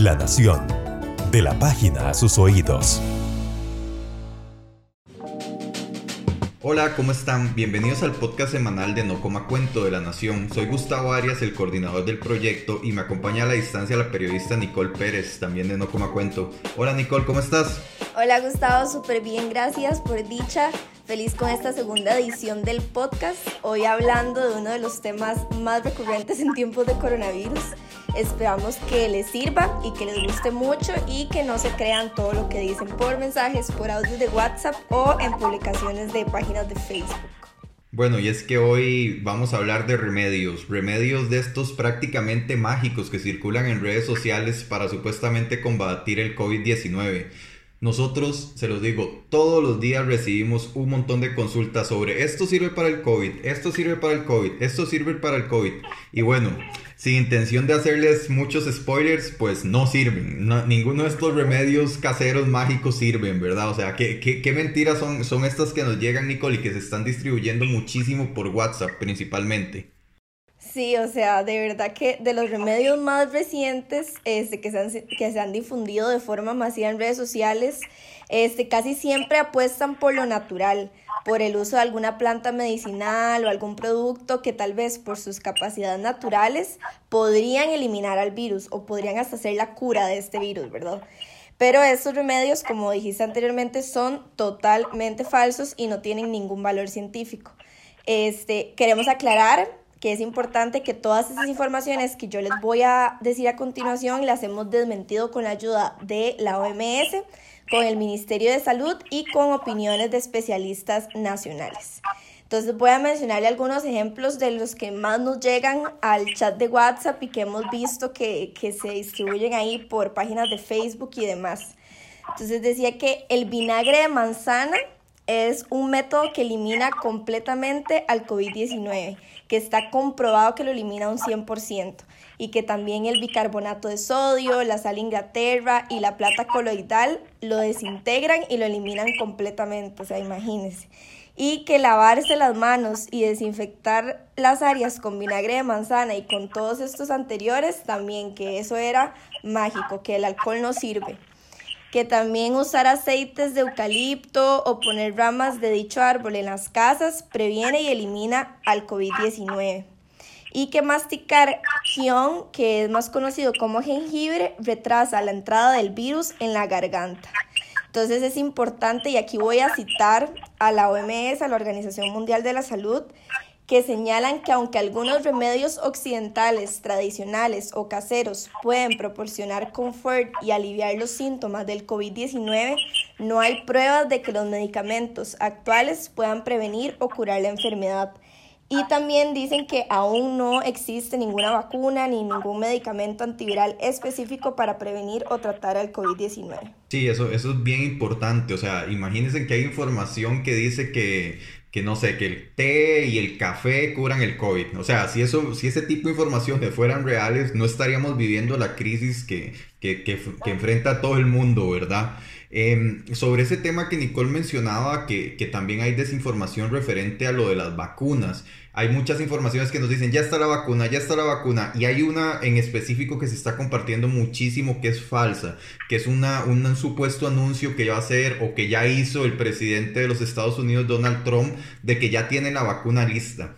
La Nación. De la página a sus oídos. Hola, ¿cómo están? Bienvenidos al podcast semanal de No Coma Cuento de la Nación. Soy Gustavo Arias, el coordinador del proyecto, y me acompaña a la distancia la periodista Nicole Pérez, también de No Coma Cuento. Hola Nicole, ¿cómo estás? Hola Gustavo, súper bien, gracias por dicha. Feliz con esta segunda edición del podcast. Hoy hablando de uno de los temas más recurrentes en tiempos de coronavirus. Esperamos que les sirva y que les guste mucho y que no se crean todo lo que dicen por mensajes, por audios de WhatsApp o en publicaciones de páginas de Facebook. Bueno, y es que hoy vamos a hablar de remedios, remedios de estos prácticamente mágicos que circulan en redes sociales para supuestamente combatir el COVID-19. Nosotros, se los digo, todos los días recibimos un montón de consultas sobre esto sirve para el COVID, esto sirve para el COVID, esto sirve para el COVID. Y bueno, sin intención de hacerles muchos spoilers, pues no sirven. ninguno de estos remedios caseros mágicos sirven, ¿verdad? O sea, ¿qué, qué, mentiras son, son estas que nos llegan, Nicole, y que se están distribuyendo muchísimo por WhatsApp principalmente? Sí, o sea, de verdad que de los remedios más recientes este, que, se han, que se han difundido de forma masiva en redes sociales, este, casi siempre apuestan por lo natural, por el uso de alguna planta medicinal o algún producto que tal vez por sus capacidades naturales podrían eliminar al virus o podrían hasta hacer la cura de este virus, ¿verdad? Pero estos remedios, como dijiste anteriormente, son totalmente falsos y no tienen ningún valor científico. Este, queremos aclarar que es importante que todas esas informaciones que yo les voy a decir a continuación las hemos desmentido con la ayuda de la OMS, con el Ministerio de Salud y con opiniones de especialistas nacionales. Entonces voy a mencionarle algunos ejemplos de los que más nos llegan al chat de WhatsApp y que hemos visto que, que se distribuyen ahí por páginas de Facebook y demás. Entonces decía que el vinagre de manzana es un método que elimina completamente al COVID-19, que está comprobado que lo elimina un 100% y que también el bicarbonato de sodio, la sal Inglaterra y la plata coloidal lo desintegran y lo eliminan completamente, o sea, imagínense. Y que lavarse las manos y desinfectar las áreas con vinagre de manzana y con todos estos anteriores también, que eso era mágico, que el alcohol no sirve que también usar aceites de eucalipto o poner ramas de dicho árbol en las casas previene y elimina al COVID-19. Y que masticar kion, que es más conocido como jengibre, retrasa la entrada del virus en la garganta. Entonces es importante, y aquí voy a citar a la OMS, a la Organización Mundial de la Salud, que señalan que aunque algunos remedios occidentales tradicionales o caseros pueden proporcionar confort y aliviar los síntomas del COVID-19, no hay pruebas de que los medicamentos actuales puedan prevenir o curar la enfermedad. Y también dicen que aún no existe ninguna vacuna ni ningún medicamento antiviral específico para prevenir o tratar al COVID-19. Sí, eso, eso es bien importante. O sea, imagínense que hay información que dice que que no sé, que el té y el café curan el COVID. O sea, si, eso, si ese tipo de información fueran reales, no estaríamos viviendo la crisis que, que, que, enfrenta todo el mundo, ¿verdad? Em, sobre ese tema que Nicole mencionaba, que, que también hay desinformación referente a lo de las vacunas hay muchas informaciones que nos dicen, ya está la vacuna, ya está la vacuna, y hay una en específico que se está compartiendo muchísimo que es falsa, que es una, un supuesto anuncio que va a hacer o que ya hizo el presidente de los Estados Unidos, Donald Trump, de que ya tiene la vacuna lista.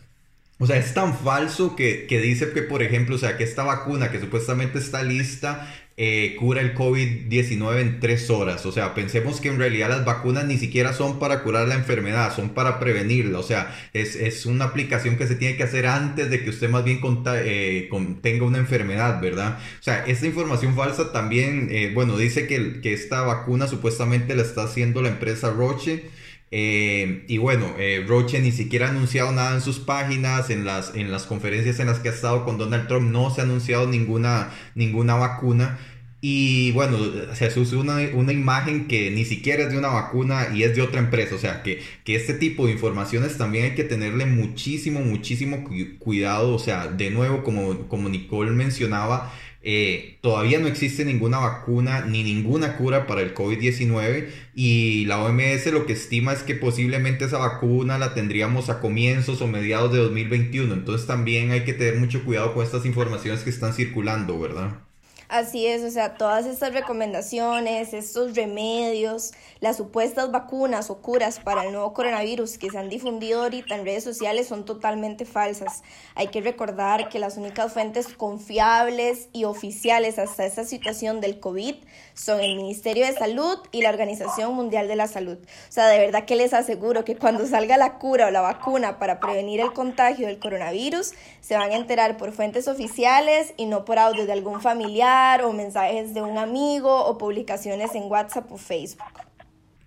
O sea, es tan falso que, que, dice que, por ejemplo, o sea, que esta vacuna que supuestamente está lista eh, cura el COVID-19 en tres horas. O sea, pensemos que en realidad las vacunas ni siquiera son para curar la enfermedad, son para prevenirla. O sea, es, una aplicación que se tiene que hacer antes de que usted más bien eh, tenga una enfermedad, ¿verdad? O sea, esta información falsa también, eh, bueno, dice que, que, esta vacuna supuestamente la está haciendo la empresa Roche. Y bueno, Roche ni siquiera ha anunciado nada en sus páginas, en las, en las conferencias en las que ha estado con Donald Trump, no se ha anunciado ninguna, ninguna vacuna. Y bueno, se usa una, una, imagen que ni siquiera es de una vacuna y es de otra empresa. O sea, que, que este tipo de informaciones también hay que tenerle muchísimo, muchísimo cuidado. O sea, de nuevo, como, como Nicole mencionaba, eh, todavía no existe ninguna vacuna ni ninguna cura para el COVID-19 y la OMS lo que estima es que posiblemente esa vacuna la tendríamos a comienzos o mediados de 2021. Entonces también hay que tener mucho cuidado con estas informaciones que están circulando, ¿verdad? Así es, o sea, todas estas recomendaciones, estos remedios, las supuestas vacunas o curas para el nuevo coronavirus que se han difundido ahorita en redes sociales son totalmente falsas. Hay que recordar que las únicas fuentes confiables y oficiales hasta esta situación del COVID son el Ministerio de Salud y la Organización Mundial de la Salud. O sea, de verdad que les aseguro que cuando salga la cura o la vacuna para prevenir el contagio del coronavirus, se van a enterar por fuentes oficiales y no por audio de algún familiar o mensajes de un amigo o publicaciones en WhatsApp o Facebook.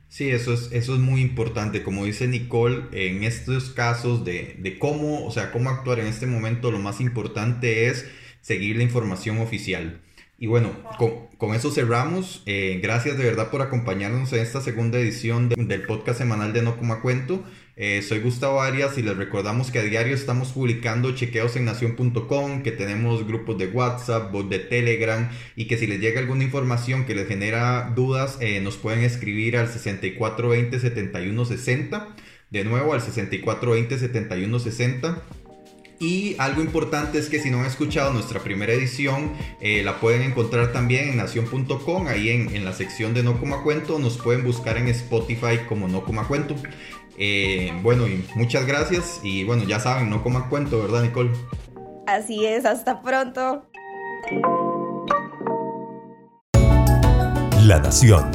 Sí, eso es, eso es muy importante. Como dice Nicole, en estos casos de, de cómo, o sea, cómo actuar en este momento, lo más importante es seguir la información oficial. Y bueno, con, con eso cerramos. Eh, gracias de verdad por acompañarnos en esta segunda edición del podcast semanal de No Coma Cuento. Eh, soy Gustavo Arias y les recordamos que a diario estamos publicando chequeos en nación.com, que tenemos grupos de WhatsApp, bot de Telegram y que si les llega alguna información que les genera dudas, eh, nos pueden escribir al 6420 7160. De nuevo al 6420 7160 y algo importante es que si no han escuchado nuestra primera edición, eh, la pueden encontrar también en nación.com, ahí en, la sección de No Coma Cuento, nos pueden buscar en Spotify como No Coma Cuento. Eh, bueno, y muchas gracias y bueno, ya saben, No Coma Cuento, ¿verdad Nicole? Así es, hasta pronto. La Nación,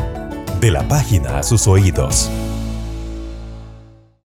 de la página a sus oídos.